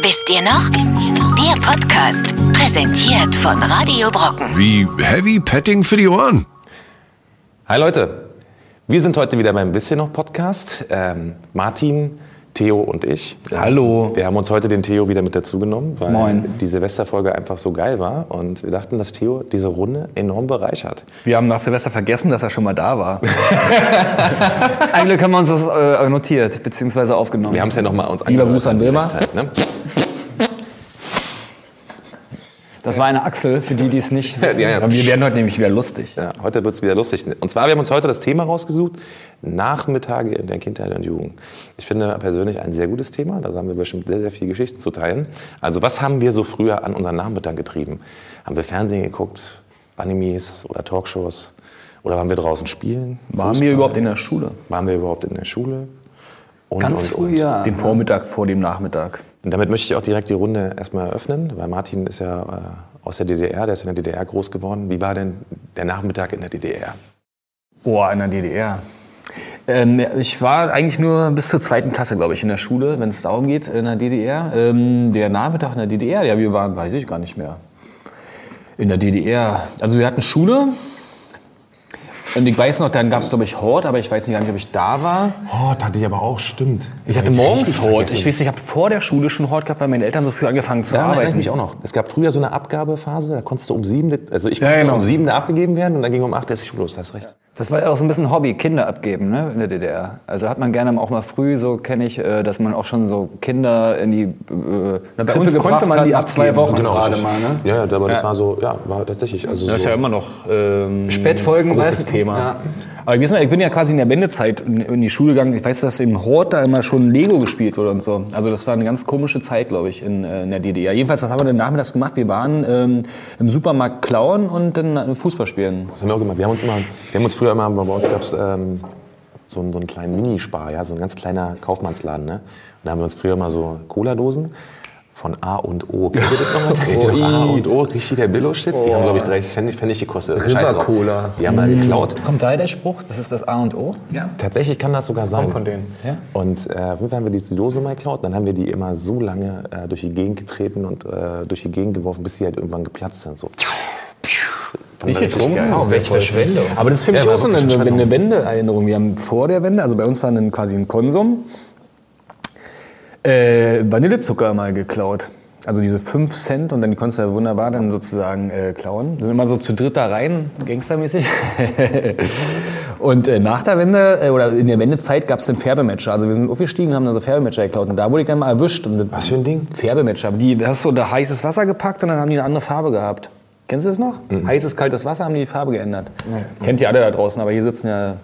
Wisst ihr noch? Der Podcast, präsentiert von Radio Brocken. Wie Heavy Petting für die Ohren. Hi Leute, wir sind heute wieder beim Bisschen noch Podcast. Ähm, Martin, Theo und ich. Hallo. Wir haben uns heute den Theo wieder mit dazu genommen, weil Moin. die Silvesterfolge einfach so geil war und wir dachten, dass Theo diese Runde enorm bereichert. Wir haben nach Silvester vergessen, dass er schon mal da war. Eigentlich haben wir uns das äh, notiert, beziehungsweise aufgenommen. Wir haben es ja nochmal uns Lieber. Gruß an Wilma. Halt, ne? Das war eine Achsel, für die, die es nicht wissen. Ja, ja. Wir werden heute nämlich wieder lustig. Ja, heute wird es wieder lustig. Und zwar, wir haben uns heute das Thema rausgesucht, Nachmittage in der Kindheit und Jugend. Ich finde persönlich ein sehr gutes Thema, da haben wir bestimmt sehr, sehr viele Geschichten zu teilen. Also was haben wir so früher an unseren Nachmittag getrieben? Haben wir Fernsehen geguckt, Animes oder Talkshows? Oder waren wir draußen spielen? Waren Fußball? wir überhaupt in der Schule? Waren wir überhaupt in der Schule? Und, Ganz und, und. früher. Den Vormittag vor dem Nachmittag. Und damit möchte ich auch direkt die Runde erstmal eröffnen, weil Martin ist ja äh, aus der DDR, der ist in der DDR groß geworden. Wie war denn der Nachmittag in der DDR? Boah, in der DDR. Ähm, ich war eigentlich nur bis zur zweiten Klasse, glaube ich, in der Schule, wenn es darum geht, in der DDR. Ähm, der Nachmittag in der DDR, ja, wir waren, weiß ich gar nicht mehr. In der DDR. Also wir hatten Schule. Und ich weiß noch, dann gab es, glaube ich, Hort, aber ich weiß nicht gar nicht, ob ich da war. Das hatte ich aber auch, stimmt. Ich hatte morgens Hort. Ich weiß nicht, ich habe vor der Schule schon Hort gehabt, weil meine Eltern so früh angefangen zu Ja, erinnere ich arbeiten. mich auch noch. Es gab früher so eine Abgabephase, da konntest du um sieben, also ich Ja, konnte genau. um sieben abgegeben werden und dann ging um acht erst die Schule los, hast recht. Das war ja auch so ein bisschen Hobby, Kinder abgeben ne, in der DDR. Also hat man gerne auch mal früh, so kenne ich, äh, dass man auch schon so Kinder in die äh, bei Krippe uns konnte man die abgeben. zwei Wochen Genau, gerade mal. Ne? Ja, ja, aber das war so, ja, war tatsächlich, also Das ist so, ja immer noch ähm, Spätfolgen, großes weißt? Thema. Ja. Aber ich, weiß nicht, ich bin ja quasi in der Wendezeit in, in die Schule gegangen. Ich weiß, dass im Hort da immer schon Lego gespielt wurde und so. Also das war eine ganz komische Zeit, glaube ich, in, äh, in der DDR. Jedenfalls, das haben wir dann nachmittags gemacht. Wir waren ähm, im Supermarkt klauen und dann äh, Fußball spielen. das haben wir auch gemacht. Wir haben uns immer, wir haben uns früher immer, bei uns gab es ähm, so, einen- so einen kleinen Minispar, ja, so ein ganz kleiner Kaufmannsladen, ne? Da haben wir uns früher immer so Cola-Dosen von A und O. Noch A und O, richtig der Billo-Shit. Die haben, glaube ich, 30 Cent, Pfennig gekostet. River. Cola. Die haben wir geklaut. Kommt daher der Spruch, das ist das A und O? Ja. Tatsächlich kann das sogar sein. von denen. Ja. Und äh, auf jeden Fall haben wir diese Dose mal geklaut. Dann haben wir die immer so lange äh, durch die Gegend getreten und äh, durch die Gegend geworfen, bis sie halt irgendwann geplatzt sind. So. Nicht getrunken? Oh, welche Verschwendung. Aber das ist für mich Ja, auch so eine, eine Wendeerinnerung. Wir haben vor der Wende, also bei uns war dann quasi ein Konsum, äh, Vanillezucker mal geklaut. Also diese 5 Cent und dann die konntest du ja wunderbar dann sozusagen äh, klauen. Sind immer so zu dritt da rein, gangstermäßig. und äh, nach der Wende, äh, oder in der Wendezeit gab es den Färbematcher. Also wir sind aufgestiegen und haben dann so Färbematcher geklaut. Und da wurde ich dann mal erwischt. Und Was für ein Ding? Färbematcher. Die hast du unter heißes Wasser gepackt und dann haben die eine andere Farbe gehabt. Kennst du das noch? Heißes, kaltes Wasser haben die die Farbe geändert. Kennt ihr alle da draußen, aber hier sitzen ja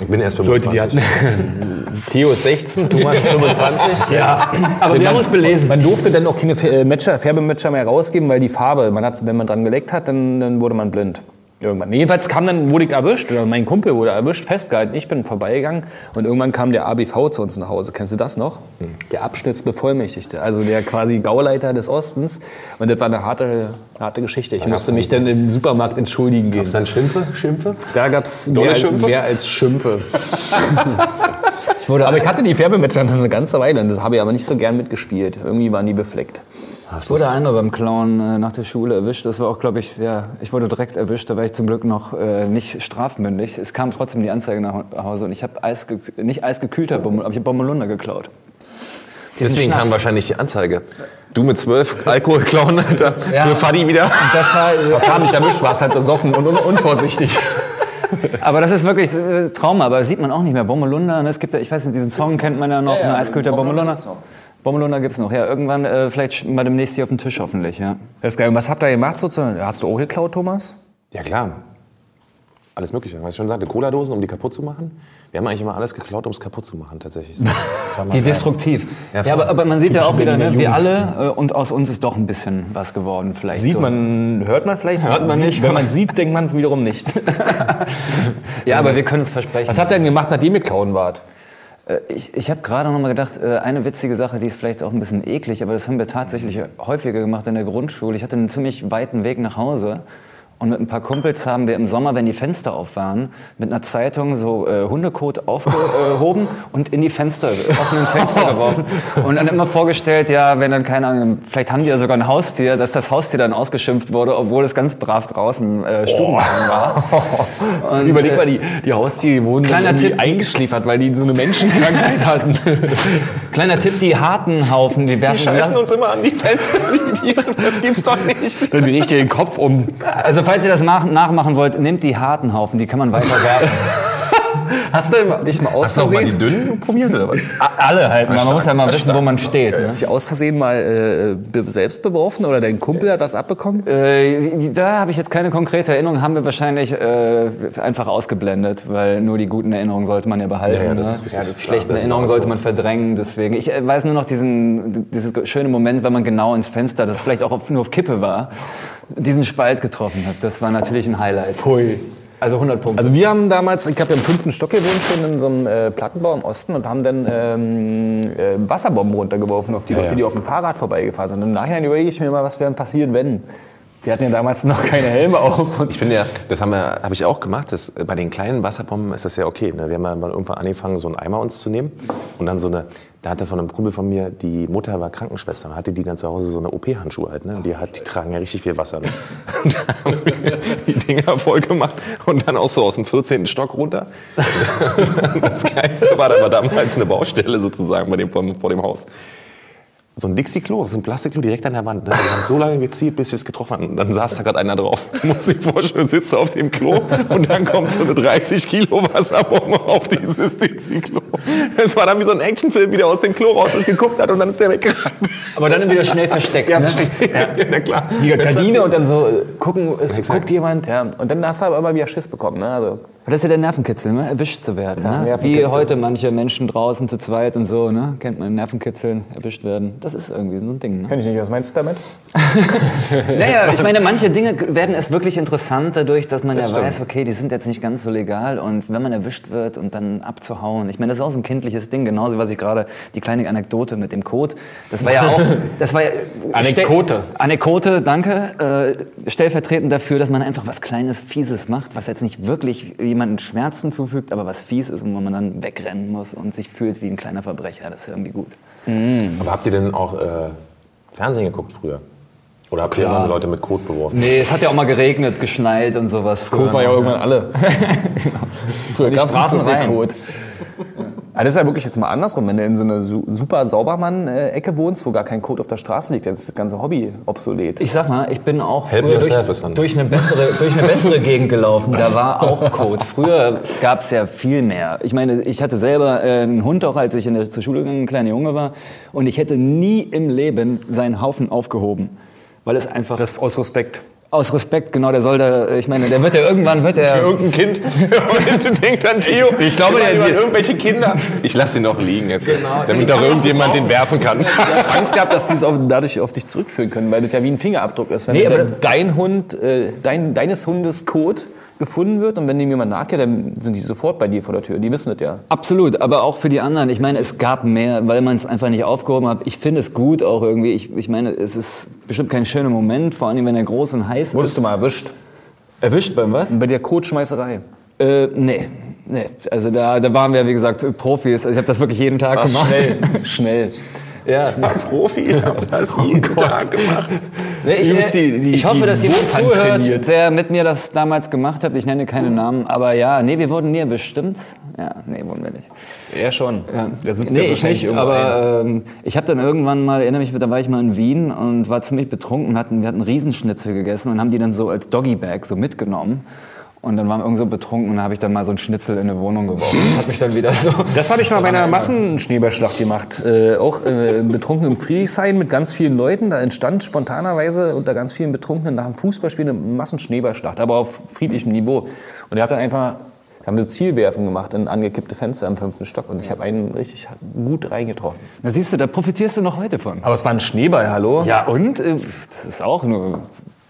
Ich bin erst Leute, 25. die hatten. Theo ist 16, Thomas ist 25. ja. Aber wir haben uns belesen. Man durfte dann auch keine Fär- Matcher, Färbematcher mehr rausgeben, weil die Farbe, man hat, wenn man dran geleckt hat, dann, dann wurde man blind. Irgendwann. Jedenfalls kam dann, wurde ich erwischt, oder mein Kumpel wurde erwischt, festgehalten. Ich bin vorbeigegangen und irgendwann kam der ABV zu uns nach Hause. Kennst du das noch? Der Abschnittsbevollmächtigte, also der quasi Gauleiter des Ostens. Und das war eine harte, harte Geschichte. Ich musste mich dann im Supermarkt entschuldigen gehen. Gab's dann Schimpfe? Schimpfe? Da gab es mehr, mehr als Schimpfe. Ich wurde Aber ich hatte die Färbematcher noch eine ganze Weile und das habe ich aber nicht so gern mitgespielt. Irgendwie waren die befleckt. Ich wurde einmal beim Klauen äh, nach der Schule erwischt. Das war auch, glaube ich, ja, ich wurde direkt erwischt. Da war ich zum Glück noch äh, nicht strafmündig. Es kam trotzdem die Anzeige nach Hause und ich habe Eis, nicht eisgekühlter Bommel, aber ich habe Bommelunder geklaut. Deswegen Schnaps. kam wahrscheinlich die Anzeige. Du mit zwölf Alkohol klauen, Alter. Für Fadi wieder. Das war, Kam nicht erwischt, warst halt besoffen und un unvorsichtig. aber das ist wirklich äh, Trauma. Aber das sieht man auch nicht mehr. Bommelunder, ne? es gibt ja, ich weiß nicht, diesen Song kennt man ja noch, ne? Eiskühlter Bommelunder. Bommelunder gibt's noch. Ja, irgendwann äh, vielleicht mal demnächst hier auf dem Tisch hoffentlich. Ja. Das ist geil. Und was habt ihr gemacht sozusagen? Hast du auch geklaut, Thomas? Ja, klar. Alles Mögliche. Was ich schon sagte, Cola-Dosen, um die kaputt zu machen. Wir haben eigentlich immer alles geklaut, um es kaputt zu machen, tatsächlich. Wie destruktiv. Ja, Ja, aber, aber man sieht ja auch wieder, ne, wir alle, äh, und aus uns ist doch ein bisschen was geworden vielleicht. Sieht so. man, hört man vielleicht? Hört man nicht. Wenn man sieht, denkt man es wiederum nicht. Ja, aber wir können es versprechen. Was habt ihr denn gemacht, nachdem ihr klauen wart? Äh, Ich, ich habe gerade noch mal gedacht, äh, eine witzige Sache, die ist vielleicht auch ein bisschen eklig, aber das haben wir tatsächlich häufiger gemacht in der Grundschule. Ich hatte einen ziemlich weiten Weg nach Hause Und mit ein paar Kumpels haben wir im Sommer, wenn die Fenster auf waren, mit einer Zeitung so äh, Hundekot aufgehoben und in die Fenster, offenen Fenster geworfen. Und dann immer vorgestellt, ja, wenn dann keine Ahnung, vielleicht haben die ja sogar ein Haustier, dass das Haustier dann ausgeschimpft wurde, obwohl es ganz brav draußen äh, Stubenrein war. Und, Überleg äh, mal, die, die Haustiere wurden Kleiner Tipp. eingeschliefert, weil die so eine Menschenkrankheit hatten. Kleiner Tipp, die harten Haufen, die werfen Scheißen uns immer an die Fenster, die Tiere. Das gibt's doch nicht. Dann drehe ich dir den Kopf um. Also falls ihr das nach, nachmachen wollt, nehmt die harten Haufen, die kann man weiter werfen. Hast du dich mal aus Hast du auch mal die dünnen probiert oder was? Alle halt, man muss ja mal wissen, wo man steht. Ne? hast dich aus Versehen mal äh, selbst beworfen oder dein Kumpel hat was abbekommen? Äh, da habe ich jetzt keine konkrete Erinnerung, haben wir wahrscheinlich äh, einfach ausgeblendet, weil nur die guten Erinnerungen sollte man ja behalten. Ja, ja, das ne? ist. Die Ja, schlechten das ist Erinnerungen auch so. sollte man verdrängen. Deswegen, ich äh, weiß nur noch diesen, dieses schöne Moment, wenn man genau ins Fenster, das vielleicht auch auf, nur auf Kippe war, diesen Spalt getroffen hat. Das war natürlich ein Highlight. Pfui. Also 100 Punkte. Also wir haben damals, ich habe ja im fünften Stock gewohnt, schon in so einem äh, Plattenbau im Osten und haben dann ähm, äh, Wasserbomben runtergeworfen auf die Leute, ja. die auf dem Fahrrad vorbeigefahren sind. Und im Nachhinein überlege ich mir mal, was wäre denn passiert, wenn. Die hatten ja damals noch keine Helme auf. Ich finde ja, das haben wir, habe ich auch gemacht. Das, äh, bei den kleinen Wasserbomben ist das ja okay. Ne? Wir haben ja mal irgendwann angefangen, so einen Eimer uns zu nehmen und dann so eine. Da hatte von einem Kumpel von mir, die Mutter war Krankenschwester, hatte die dann zu Hause so eine OP-Handschuhe halt. Ne? Die, hat, die tragen ja richtig viel Wasser. Ne? Und da haben wir die Dinger voll gemacht und dann auch so aus dem 14. Stock runter. Das Geilste war, da war damals eine Baustelle sozusagen bei dem, vor dem Haus so ein Dixie-Klo, so ein Plastikklo direkt an der Wand. Ne? Wir haben so lange gezielt, bis wir es getroffen hatten. Und dann saß da gerade einer drauf. Du musst dir vorstellen, sitzt auf dem Klo und dann kommt so eine 30 Kilo Wasserbombe auf dieses Dixie-Klo. Es war dann wie so ein Actionfilm, wie der aus dem Klo raus ist, geguckt hat und dann ist der weggerannt. Aber dann wieder schnell versteckt. ne? Ja, na klar. die Gardine und dann so äh, gucken, es guckt jemand. Ja. Und dann hast du aber immer wieder Schiss bekommen. Ne? Also, das ist ja der Nervenkitzel, ne? erwischt zu werden. Ne? Wie heute manche Menschen draußen zu zweit und so, ne? kennt man Nervenkitzeln, erwischt werden. Das ist irgendwie so ein Ding. Ne? Kenn ich nicht, was meinst du damit? Naja, ich meine, manche Dinge werden erst wirklich interessant dadurch, dass man ja stimmt. weiß, okay, die sind jetzt nicht ganz so legal und wenn man erwischt wird und dann abzuhauen. Ich meine, das ist auch so ein kindliches Ding, genauso was ich gerade, die kleine Anekdote mit dem Code, das war ja auch, das war ja, Anekdote. Stell- Anekdote, danke, äh, stellvertretend dafür, dass man einfach was Kleines, Fieses macht, was jetzt nicht wirklich jemandem Schmerzen zufügt, aber was fies ist und wo man dann wegrennen muss und sich fühlt wie ein kleiner Verbrecher, das ist irgendwie gut. Aber habt ihr denn auch äh, Fernsehen geguckt früher? Oder habt ihr immer Leute mit Kot beworfen? Nee, es hat ja auch mal geregnet, geschneit und sowas. früher Code war ja irgendwann alle. Früher Die gab's nicht so viel rein. Aber das ist ja wirklich jetzt mal andersrum, wenn du in so einer su super Saubermann-Ecke wohnst, wo gar kein Code auf der Straße liegt, dann ist das ganze Hobby obsolet. Ich sag mal, ich bin auch Help früher durch, ist durch, eine bessere, durch eine bessere Gegend gelaufen. Da war auch Code. Früher gab es ja viel mehr. Ich meine, ich hatte selber äh, einen Hund auch, als ich in der, zur Schule gegangen, ein kleiner Junge war. Und ich hätte nie im Leben seinen Haufen aufgehoben. Weil es einfach... Das aus Respekt. Aus Respekt, genau, der soll da... Ich meine, der wird ja irgendwann... Wird der, irgendein Kind. Und denkt an Theo. Ich, glaube, der über irgendwelche Kinder. Ich lasse den noch liegen jetzt, damit auch irgendjemand den werfen kann. Du hast Angst gehabt, dass die es auf, dadurch auf dich zurückführen können, weil das ja wie ein Fingerabdruck ist. Wenn Nee, aber dein Hund, äh, dein, deines Hundes Code gefunden wird und wenn dem jemand nachgeht, dann sind die sofort bei dir vor der Tür. Die wissen das ja. Absolut, aber auch für die anderen. Ich meine, es gab mehr, weil man es einfach nicht aufgehoben hat. Ich finde es gut auch irgendwie. Ich, ich meine, es ist bestimmt kein schöner Moment, vor allem wenn er groß und heiß Wurdest ist. du mal erwischt? Erwischt beim was? Bei der Codeschmeißerei. Äh, nee. Nee, also da, da waren wir, wie gesagt, Profis. Also ich habe das wirklich jeden Tag gemacht. Schnell. Schnell. Ja. Profi, haben das jeden Tag gemacht. Nee, ich, Übrigens die- die- ich hoffe, dass jemand zuhört, trainiert. der mit mir das damals gemacht hat. Ich nenne keine Namen, aber ja, nee, wir wurden nie erwischt, stimmt's? Ja, nee, wurden wir nicht. Er schon. Der sitzt Nee, ja ich nicht, aber ähm, ich habe dann irgendwann mal, erinnere mich, da war ich mal in Wien und war ziemlich betrunken hatten, wir hatten Riesenschnitzel gegessen und haben die dann so als Doggybag so mitgenommen. Und dann waren wir irgend so betrunken und habe ich dann mal so einen Schnitzel in eine Wohnung geworfen. Das hat mich dann wieder so... Das habe ich mal bei einer Massenschneeballschlacht gemacht. Äh, auch äh, betrunken im Friedrichshain mit ganz vielen Leuten. Da entstand spontanerweise unter ganz vielen Betrunkenen nach dem Fußballspiel eine Massenschneeballschlacht, aber auf friedlichem Niveau. Und ich habe dann einfach, haben wir Zielwerfen gemacht in angekippte Fenster im fünften Stock und ich habe einen richtig gut reingetroffen. Da siehst du, da profitierst du noch heute von. Aber es war ein Schneeball, hallo? Ja, und? Äh, Das ist auch nur...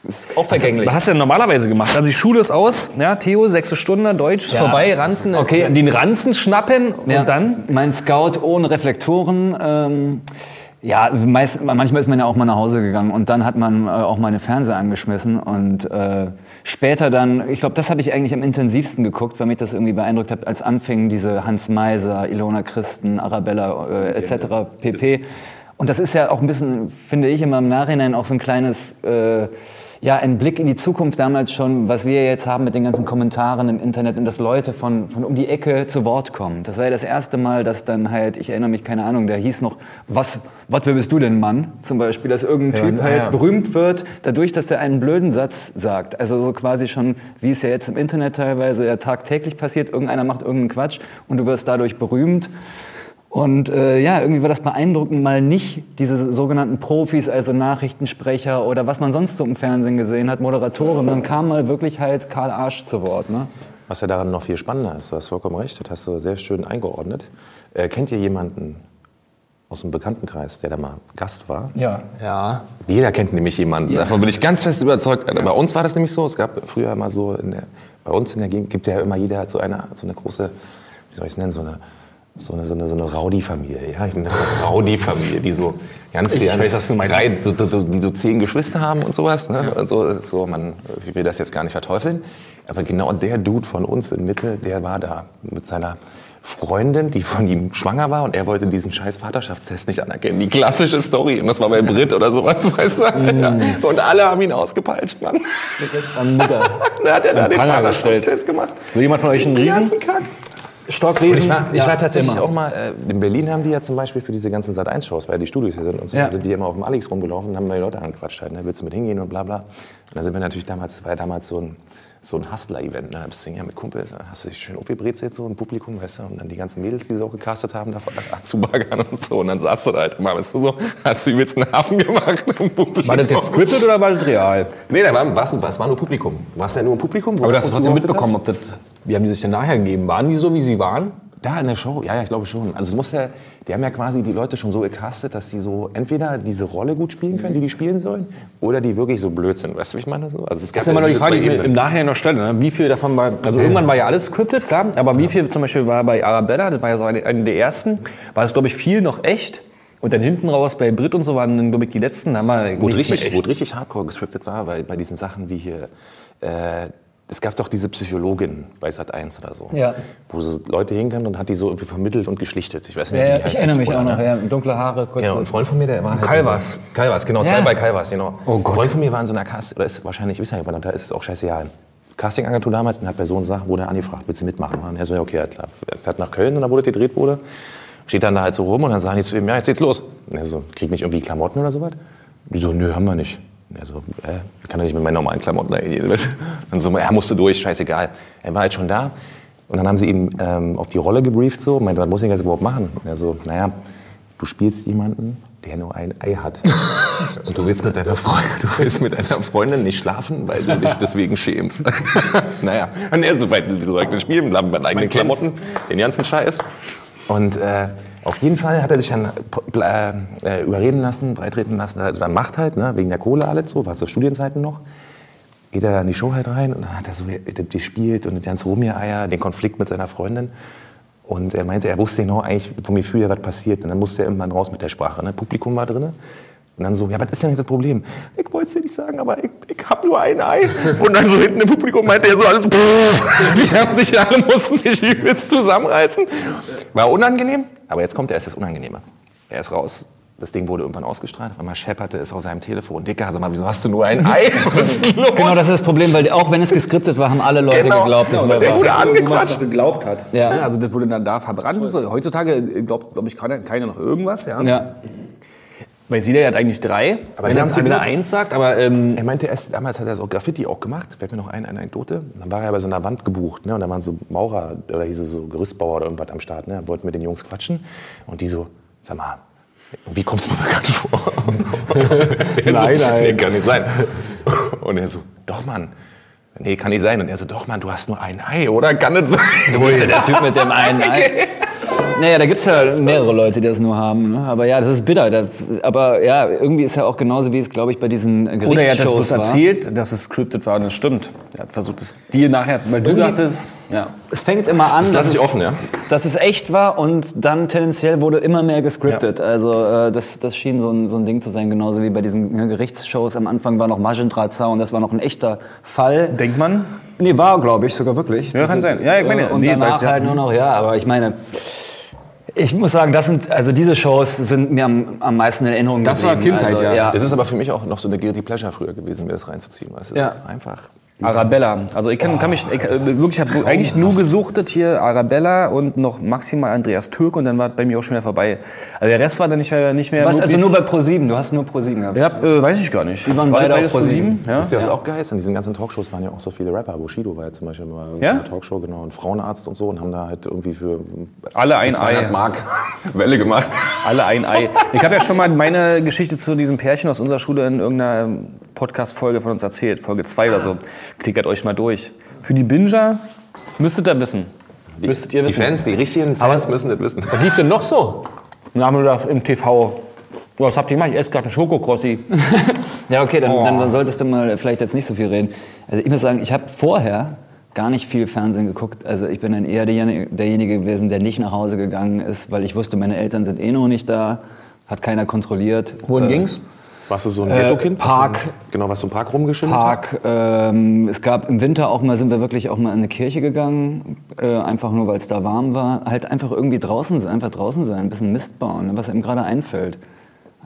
Ist auch vergänglich. Was hast du denn normalerweise gemacht? Also die Schule ist aus, ja, Theo, sechste Stunde, Deutsch, Ja. vorbei, Ranzen, Okay. den Ranzen schnappen Ja, und dann? Mein Scout ohne Reflektoren. Ähm, Ja, meist, manchmal ist man ja auch mal nach Hause gegangen und dann hat man äh, auch mal eine Fernseher angeschmissen und äh, später dann, ich glaube, das habe ich eigentlich am intensivsten geguckt, weil mich das irgendwie beeindruckt hat, als anfingen diese Hans Meiser, Ilona Christen, Arabella äh, etc. pp. Und das ist ja auch ein bisschen, finde ich, immer im Nachhinein auch so ein kleines... Äh, ja, ein Blick in die Zukunft damals schon, was wir jetzt haben mit den ganzen Kommentaren im Internet und dass Leute von, von um die Ecke zu Wort kommen. Das war ja das erste Mal, dass dann halt, ich erinnere mich, keine Ahnung, der hieß noch, was, was bist du denn, Mann? Zum Beispiel, dass irgendein Ja, Typ halt ja. berühmt wird, dadurch, dass er einen blöden Satz sagt. Also so quasi schon, wie es ja jetzt im Internet teilweise ja tagtäglich passiert, irgendeiner macht irgendeinen Quatsch und du wirst dadurch berühmt. Und äh, ja, irgendwie war das beeindruckend, mal nicht diese sogenannten Profis, also Nachrichtensprecher oder was man sonst so im Fernsehen gesehen hat, Moderatoren. Dann kam mal wirklich halt Karl Arsch zu Wort. Ne? Was ja daran noch viel spannender ist, du hast vollkommen recht, das hast du sehr schön eingeordnet. Äh, kennt ihr jemanden aus dem Bekanntenkreis, der da mal Gast war? Ja. Ja. Jeder kennt nämlich jemanden. Davon bin ich ganz fest überzeugt. Bei uns war das nämlich so. Es gab früher mal so, in der, bei uns in der Gegend gibt ja immer jeder hat so eine, so eine große, wie soll ich es nennen, so eine, so eine, so eine, so eine Rowdy-Familie. Ja, ich nenne das mal Rowdy-Familie, die so ganz Ich weiß, was du meinst. Drei, so, so, die so zehn Geschwister haben und sowas. Ne? Und so, so, man, ich will das jetzt gar nicht verteufeln. Aber genau der Dude von uns in Mitte, der war da mit seiner Freundin, die von ihm schwanger war und er wollte diesen scheiß Vaterschaftstest nicht anerkennen. Die klassische Story. Und das war bei Brit oder sowas, weißt du? Mm. Ja. Und alle haben ihn ausgepeitscht, Mann. Am Mutter. Da hat er da den Pranger Vaterschaftstest gemacht. Will jemand von euch einen Riesen? Stockriesen. Und ich war, ich Ja, war tatsächlich immer. auch mal, äh, in Berlin haben die ja zum Beispiel für diese ganzen Sat1-Shows, weil die Studios hier sind und so, Ja. sind die immer auf dem Alex rumgelaufen und haben mal die Leute angequatscht halt, ne, willst du mit hingehen und bla bla. Und da sind wir natürlich damals, war ja damals so ein, so ein Hustler-Event, ne, da bist du ja mit Kumpels, hast du dich schön aufgebrezelt so im Publikum, weißt du, und dann die ganzen Mädels, die sie auch gecastet haben, da zu baggern und so, und dann saßt du da halt immer, weißt du so, hast du übelst einen Hafen gemacht im Publikum. War das jetzt scripted oder war das real? Nee, da war, war's, es war nur Publikum. Du warst ja nur im Publikum. Aber das hast du Auftritt mitbekommen, ob das, wie haben die sich denn nachher gegeben? Waren die so, wie sie waren? Da in der Show, ja, ja, ich glaube schon. Also du musst ja, die haben ja quasi die Leute schon so gecastet, dass die so entweder diese Rolle gut spielen können, die die spielen sollen, oder die wirklich so blöd sind. Weißt du, wie ich meine? So? Also es gab Das ist immer noch die Frage, die ich mir im. Nachhinein noch stelle. Ne? Wie viel davon war, also irgendwann war ja alles scripted, klar, aber wie viel zum Beispiel war bei Arabella, das war ja so eine, eine der ersten, war es, glaube ich, viel noch echt. Und dann hinten raus bei Brit und so waren dann, glaube ich, die letzten, da haben wir Wo richtig, wo richtig hardcore gescriptet war, weil bei diesen Sachen wie hier, äh, es gab doch diese Psychologin bei Sat 1 oder so, Ja. wo so Leute hinkamen und hat die so irgendwie vermittelt und geschlichtet. Ich weiß nicht, Ja, wie ja, die heißt ich erinnere mich auch noch. ne? Ja, dunkle Haare, kurz. Genau, ein Freund von mir, der war halt Calvas. Calvas, genau, zwei Ja. bei Calvas, genau. Oh Gott. Ein Freund von mir war in so einer Cast, oder ist wahrscheinlich, ich weiß nicht, wann er da ist, ist auch scheißegal. Castingagentur damals und hat bei so einer Sache, wurde er angefragt, willst du mitmachen? Und er so, ja, okay, ja, klar. Er fährt nach Köln und da wurde gedreht wurde. Steht dann da halt so rum und dann sagen die zu ihm, ja, jetzt geht's los. Und er so, kriegt nicht irgendwie Klamotten oder sowas? Die so, nö, haben wir nicht. Und er so, äh, ich kann ja nicht mit meinen normalen Klamotten du? Dann so, er musste durch, scheißegal. Er war halt schon da. Und dann haben sie ihn ähm, auf die Rolle gebrieft so. Und meinte, was muss ich jetzt überhaupt machen? Und er so, naja, du spielst jemanden, der nur ein Ei hat. Und du willst mit deiner Freundin, du willst mit deiner Freundin nicht schlafen, weil du dich deswegen schämst. naja, und er so weit, wieso soll ich denn spielen? Mit eigenen kennt's. Klamotten, den ganzen Scheiß. Und äh, auf jeden Fall hat er sich dann äh, äh, überreden lassen, breitreten lassen, dann macht halt, ne, wegen der Kohle alles so, war zu Studienzeiten noch. Geht er dann in die Show halt rein und dann hat er so gespielt und die ganze Rumie-Eier, den Konflikt mit seiner Freundin. Und er meinte, er wusste genau eigentlich vom Gefühl her, was passiert. Und dann musste er irgendwann raus mit der Sprache. Ne? Publikum war drin. Und dann so, ja, was ist denn jetzt das Problem? Ich wollte es dir nicht sagen, aber ich, ich habe nur ein Ei. Und dann so hinten im Publikum meinte er so alles, die haben sich alle, mussten sich übelst zusammenreißen. War unangenehm, aber jetzt kommt erst das Unangenehme. Er ist raus. Das Ding wurde irgendwann ausgestrahlt. Auf einmal schepperte es auf seinem Telefon. Dicker, sag mal, wieso hast du nur ein Ei? Was ist denn los? Genau, das ist das Problem, weil auch wenn es geskriptet war, haben alle Leute Genau. geglaubt, dass Genau, es der wahr wurde war. angequatscht. geglaubt hat. Ja. Also das wurde dann da verbrannt. So. Heutzutage glaubt, glaube ich, keiner, keiner noch irgendwas. Ja. Ja. Weil Sieder hat eigentlich drei, Aber wenn er eins sagt. Aber ähm, Er meinte erst, damals hat er so Graffiti auch gemacht. Fällt mir noch ein, eine Anekdote. Dann war er bei so einer Wand gebucht. Ne? Und da waren so Maurer oder hieß es so Gerüstbauer oder irgendwas am Start. Ne? Wollten mit den Jungs quatschen. Und die so, sag mal, wie kommst du mir bekannt vor? Nein, so, nein. Nee, kann nicht sein. Und er so, doch Mann. Nee, kann nicht sein. Und er so, doch Mann, du hast nur ein Ei, oder? Kann nicht sein. Wo ist denn der Typ mit dem einen Ei? Naja, da gibt es ja mehrere Leute, die das nur haben. Ne? Aber ja, das ist bitter. Da, aber ja, irgendwie ist ja auch genauso, wie es, glaube ich, bei diesen Oder er hat das Gerichtsshows bloß war. erzählt, dass es scripted war und es stimmt. Er hat versucht, es dir nachher, weil du Irgendwie- dachtest, ja. Es fängt immer an, Das dass, es, offen, ja. dass es echt war und dann tendenziell wurde immer mehr gescriptet. Also äh, das, das schien so ein, so ein Ding zu sein, genauso wie bei diesen ne, Gerichtsshows. Am Anfang war noch Magendrahtzaun und das war noch ein echter Fall. Denkt man? Nee, war, glaube ich, sogar wirklich. Ja, kann sein. Ja, ich meine, äh, und nee, danach ja- halt nur noch, ja, aber ich meine, ich muss sagen, das sind, also diese Shows sind mir am, am meisten in Erinnerung Das war geblieben. Kindheit, also, ja. Es ist aber für mich auch noch so eine Guilty Pleasure früher gewesen, mir das reinzuziehen, weißt du? Ja. Einfach. Arabella. Also ich kann, kann mich ich, äh, wirklich, ich habe eigentlich nur gesuchtet hier Arabella und noch maximal Andreas Türk und dann war es bei mir auch schon wieder vorbei. Also der Rest war dann nicht mehr nicht mehr. Was, also nur bei ProSieben, du hast nur ProSieben gehabt. Ja, äh, weiß ich gar nicht. Die waren War beide das auf ProSieben? Ja. Wisst ihr, was auch geil ist? In diesen ganzen Talkshows waren ja auch so viele Rapper. Bushido war ja zum Beispiel mal in Ja? einer Talkshow, genau, ein Frauenarzt und so und haben da halt irgendwie für Alle ein 200 Ei. Mark Welle gemacht. Alle ein Ei. Ich habe ja schon mal meine Geschichte zu diesem Pärchen aus unserer Schule in irgendeiner Podcast-Folge von uns erzählt, Folge 2 oder so. Klickert euch mal durch. Für die Binger müsstet ihr wissen. Müsstet ihr Die wissen. Fans, die richtigen Fans müssen das wissen. Was lief denn noch so? Nachmittags im TV. Was habt ihr gemacht? Ich esse gerade einen Schokokrossi. Ja, okay, dann, Oh. dann, dann solltest du mal vielleicht jetzt nicht so viel reden. Also ich muss sagen, ich habe vorher gar nicht viel Fernsehen geguckt. Also ich bin dann eher derjenige, derjenige gewesen, der nicht nach Hause gegangen ist, weil ich wusste, meine Eltern sind eh noch nicht da, hat keiner kontrolliert. Wohin Äh, ging's? Warst du so ein Äh, Ghetto-Kind? Was Park. du- Genau, was du im Park rumgeschimmelt? Park. Ähm, es gab im Winter auch mal, sind wir wirklich auch mal in eine Kirche gegangen, äh, einfach nur, weil es da warm war. Halt einfach irgendwie draußen sein, einfach draußen sein, ein bisschen Mist bauen, ne, was einem gerade einfällt.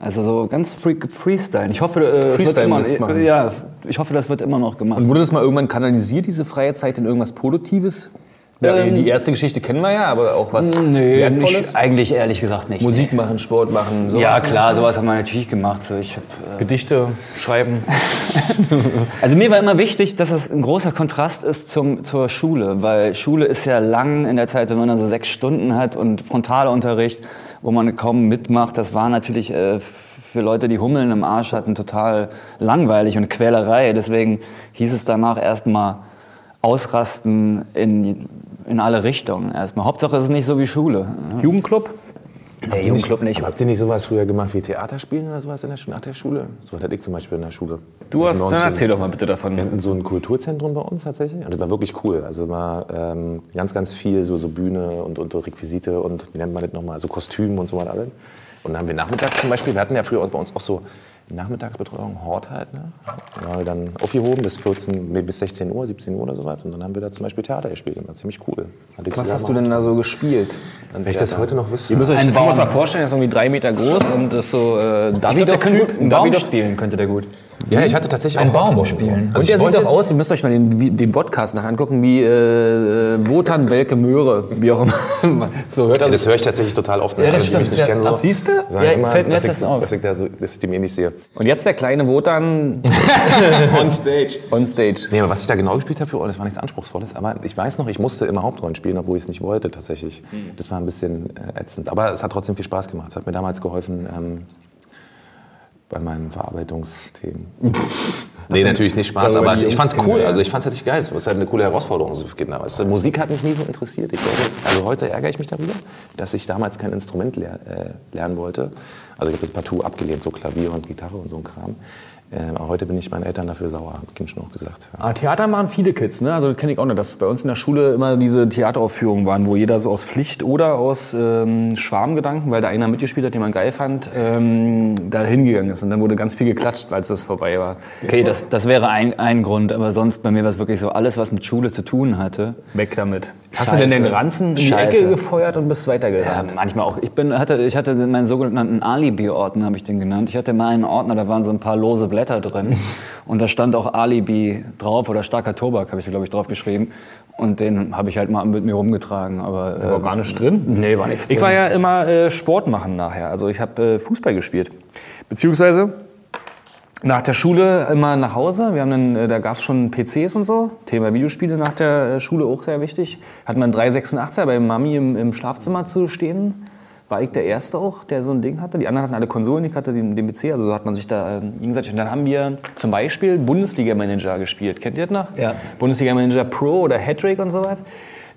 Also so ganz free, Freestyle. Ich hoffe, äh, es wird Freestyle immer, ja, ich hoffe, das wird immer noch gemacht. Und wurde das mal irgendwann kanalisiert, diese freie Zeit, in irgendwas Produktives? Ja, Ähm, die erste Geschichte kennen wir ja, aber auch was Nö, Wertvolles? nicht, eigentlich ehrlich gesagt nicht. Musik machen, Sport machen, sowas? Ja, klar, sowas haben wir natürlich gemacht. So, ich hab, äh, Gedichte schreiben. Also mir war immer wichtig, dass es ein großer Kontrast ist zum, zur Schule, weil Schule ist ja lang in der Zeit, wenn man dann so sechs Stunden hat und Frontalunterricht, wo man kaum mitmacht. Das war natürlich äh, für Leute, die Hummeln im Arsch hatten, total langweilig und Quälerei. Deswegen hieß es danach erstmal ausrasten in, in alle Richtungen. Erstmal. Hauptsache es ist nicht so wie Schule. Jugendclub? Der Jugendclub nicht. Habt ihr nicht sowas früher gemacht wie Theaterspielen oder sowas in der, Sch- nach der Schule? So hatte ich zum Beispiel in der Schule. Du hast, Bei dann uns erzähl doch mal bitte davon. In so ein Kulturzentrum bei uns tatsächlich. Und das war wirklich cool. Also war ähm, ganz, ganz viel so, so Bühne und, und Requisite und wie nennt man das nochmal, so Kostüme und so was alles. Und dann haben wir nachmittags zum Beispiel, wir hatten ja früher bei uns auch so Nachmittagsbetreuung, Hort halt. Ne? Da haben wir dann aufgehoben bis 14, nee, bis 16 Uhr, 17 Uhr oder so was. Und dann haben wir da zum Beispiel Theater gespielt. Das war ziemlich cool. Was hast du denn da so gespielt? Wenn ich das heute noch wüsste. Ihr müsst euch mal vorstellen, er ist irgendwie drei Meter groß und ist so äh, der Baum Davidoff- spielen, könnte der gut. Ja, ich hatte tatsächlich Ein auch Baum spielen. Also Und der sieht doch aus, ihr müsst euch mal den, den Podcast nachher angucken, wie äh, äh, Wotan, Welke, Möhre, wie auch immer. so hört Ja, das höre ich tatsächlich total oft. ne? Ja, das Alle, die mich stimmt. nicht Ja. kennen, so, siehst du? Ja, immer, fällt mir jetzt ich, das auf. Dass ich, da so, dass ich die mir nicht sehe. Und jetzt der kleine Wotan On stage. on stage. Nee, aber was ich da genau gespielt habe für euch, das war nichts Anspruchsvolles. Aber ich weiß noch, ich musste immer Hauptrollen spielen, obwohl ich es nicht wollte tatsächlich. Das war ein bisschen äh, ätzend. Aber es hat trotzdem viel Spaß gemacht. Es hat mir damals geholfen ähm, bei meinen Verarbeitungsthemen. nee, natürlich nicht Spaß, aber ich fand's cool. Also ich fand's richtig geil. Es ist halt eine coole Herausforderung so für Kinder. Weißt du? Musik hat mich nie so interessiert. Ich glaube, also heute ärgere ich mich darüber, dass ich damals kein Instrument ler äh, lernen wollte. Also ich habe das partout abgelehnt, so Klavier und Gitarre und so ein Kram. Äh, heute bin ich meinen Eltern dafür sauer, hab ich ihnen schon auch gesagt. Ja. Aber Theater machen viele Kids, ne? Also das kenne ich auch noch, dass bei uns in der Schule immer diese Theateraufführungen waren, wo jeder so aus Pflicht oder aus ähm, Schwarmgedanken, weil da einer mitgespielt hat, den man geil fand, ähm, da hingegangen ist. Und dann wurde ganz viel geklatscht, als das vorbei war. Okay, das, das wäre ein, ein Grund, aber sonst bei mir war es wirklich so, alles, was mit Schule zu tun hatte. Weg damit. Hast Scheiße. du denn den Ranzen in die Scheiße. Ecke gefeuert und bist Ja, weitergerannt? manchmal auch. Ich, bin, hatte, ich hatte meinen sogenannten Alibi-Ordner, habe ich den genannt. Ich hatte mal einen Ordner, da waren so ein paar lose Blätter drin. Und da stand auch Alibi drauf oder starker Tobak, habe ich, glaube ich, drauf geschrieben. Und den habe ich halt mal mit mir rumgetragen. Aber, äh, Aber war nicht drin? Nee, war nichts Ich drin. war ja immer äh, Sport machen nachher. Also ich habe äh, Fußball gespielt. Beziehungsweise nach der Schule immer nach Hause. Wir haben dann, äh, da gab es schon PCs und so. Thema Videospiele nach der äh, Schule auch sehr wichtig. Hat man 386er bei Mami im, im Schlafzimmer zu stehen. War ich der Erste auch, der so ein Ding hatte. Die anderen hatten alle Konsolen, ich hatte den, den PC. Also so hat man sich da ähm, gegenseitig. Und dann haben wir zum Beispiel Bundesliga-Manager gespielt. Kennt ihr das noch? Ja. Bundesliga-Manager Pro oder Hattrick und so was.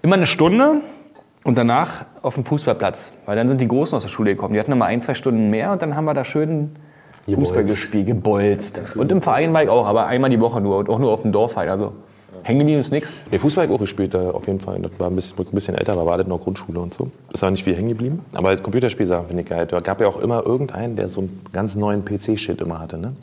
Immer eine Stunde. Und danach auf dem Fußballplatz, weil dann sind die Großen aus der Schule gekommen. Die hatten immer ein, zwei Stunden mehr und dann haben wir da schön Fußball gespielt, gebolzt. Und im Verein war ich auch, aber einmal die Woche nur und auch nur auf dem Dorf halt. Also hängen geblieben ist nichts. Nee, Fußball habe ich auch gespielt, auf jeden Fall. Das war ein bisschen, ein bisschen älter, aber war das noch Grundschule und so. Ist auch nicht viel hängen geblieben. Aber Computerspielsachen finde ich geil. Da gab ja auch immer irgendeinen, der so einen ganz neuen PC-Shit immer hatte. Ne?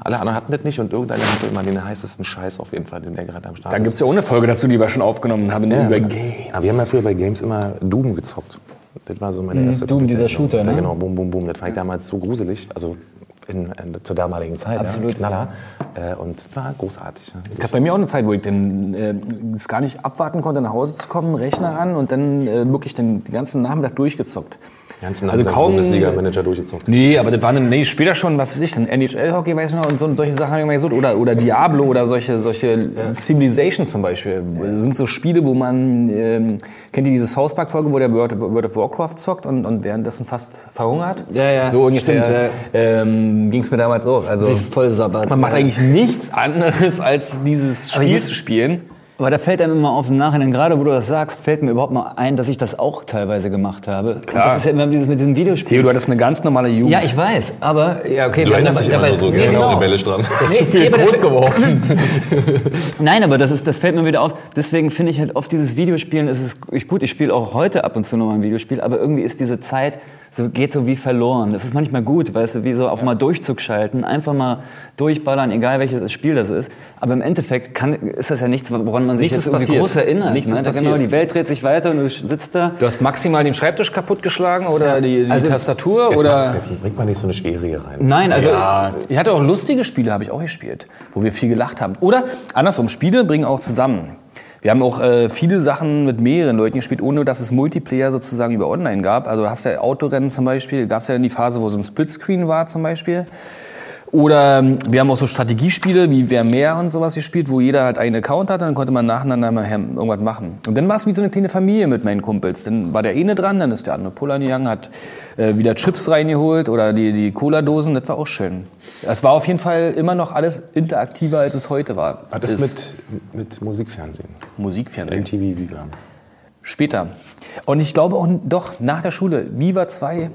Alle anderen hatten das nicht und irgendeiner hatte immer den heißesten Scheiß auf jeden Fall, den der gerade am Start Dann ist. gibt es ja auch eine Folge dazu, die wir schon aufgenommen haben Ja. über Games. Aber wir haben ja früher bei Games immer Doom gezockt. Das war so meine erste Doom, dieser Shooter, ne? Genau, Boom, Boom, Boom. Das fand ich damals so gruselig. Also in, in, zur damaligen Zeit. Absolut. Ja, Knaller. Äh, und war großartig. Ne? Es gab bei mir auch eine Zeit, wo ich dann äh, es gar nicht abwarten konnte, nach Hause zu kommen, Rechner an und dann äh, wirklich den ganzen Nachmittag durchgezockt. Ganzen Also kaum- Bundesliga-Manager durchgezockt. Nee, aber das war dann nee, später schon, was weiß ich, dann NHL-Hockey, weiß ich noch, und so, solche Sachen habe ich mal gesucht. Oder, oder Diablo oder solche, solche Civilization zum Beispiel. Das sind so Spiele, wo man, ähm, kennt ihr diese South Park-Folge, wo der World, World of Warcraft zockt und, und währenddessen fast verhungert? Ja, ja, So ungefähr stimmt, ähm, ging es mir damals auch. Also, Sich voll sabbert. man macht Ja. eigentlich nichts anderes, als dieses Spiel zu spielen. Aber da fällt einem immer auf im Nachhinein, gerade wo du das sagst, fällt mir überhaupt mal ein, dass ich das auch teilweise gemacht habe. Und Klar. das ist ja immer dieses mit diesem Videospiel. Theo, du hattest eine ganz normale Jugend. Ja, ich weiß, aber ja, okay. Du erinnerst dich immer nur so Nee, genau rebellisch dran. Nee, zu viel das- geworfen. Nein, aber das, ist, das fällt mir wieder auf. Deswegen finde ich halt oft dieses Videospielen, ist es ich, gut, ich spiele auch heute ab und zu noch mal ein Videospiel, aber irgendwie ist diese Zeit, so, geht so wie verloren. Das ist manchmal gut, weißt du, wie so auch mal Durchzug schalten, einfach mal durchballern, egal welches Spiel das ist. Aber im Endeffekt kann, ist das ja nichts, woran man sich Nichts jetzt irgendwie passiert. groß erinnert. Nichts ne? ist Da passiert. Genau, die Welt dreht sich weiter und du sitzt da. Du hast maximal den Schreibtisch kaputtgeschlagen oder die, die Also- Tastatur Jetzt, oder jetzt bringt man nicht so eine schwierige rein. Nein, also ja, ich hatte auch lustige Spiele, habe ich auch gespielt, wo wir viel gelacht haben. Oder andersrum, Spiele bringen auch zusammen. Wir haben auch äh, viele Sachen mit mehreren Leuten gespielt, ohne dass es Multiplayer sozusagen über Online gab. Also du hast ja Autorennen zum Beispiel, gab es ja in die Phase, wo so ein Splitscreen war zum Beispiel. Oder ähm, wir haben auch so Strategiespiele wie Wer mehr und sowas gespielt, wo jeder halt einen Account hatte, dann konnte man nacheinander mal irgendwas machen. Und dann war es wie so eine kleine Familie mit meinen Kumpels. Dann war der eine dran, dann ist der andere Pullern gegangen, hat äh, wieder Chips reingeholt oder die, die Cola-Dosen, das war auch schön. Es war auf jeden Fall immer noch alles interaktiver, als es heute war. Was ist mit, mit Musikfernsehen? Musikfernsehen? MTV Viva. Später. Und ich glaube auch doch nach der Schule, Viva 2.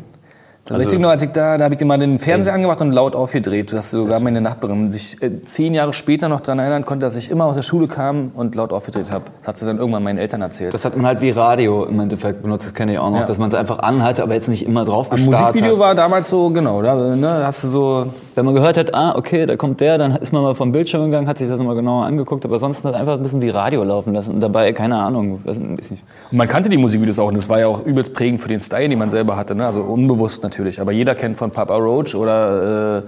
Da Also- weiß ich noch, als ich da, da habe ich immer den Fernseher angemacht und laut aufgedreht, dass sogar meine Nachbarin sich äh, zehn Jahre später noch daran erinnern konnte, dass ich immer aus der Schule kam und laut aufgedreht habe. Das hat sie dann irgendwann meinen Eltern erzählt. das hat man halt wie Radio im Endeffekt benutzt, das kenne ich auch noch, Ja. dass man es einfach anhatte, aber jetzt nicht immer drauf Ein gestarrt Musikvideo hat. war damals so, genau, da ne, hast du so, Wenn man gehört hat, ah, okay, da kommt der, dann ist man mal vom Bildschirm gegangen, hat sich das nochmal genauer angeguckt, aber sonst hat einfach ein bisschen wie Radio laufen lassen und dabei, keine Ahnung, weiß nicht. Und man kannte die Musikvideos auch und das war ja auch übelst prägend für den Style, den man selber hatte. Ne? Also unbewusst natürlich. Aber jeder kennt von Papa Roach oder, äh,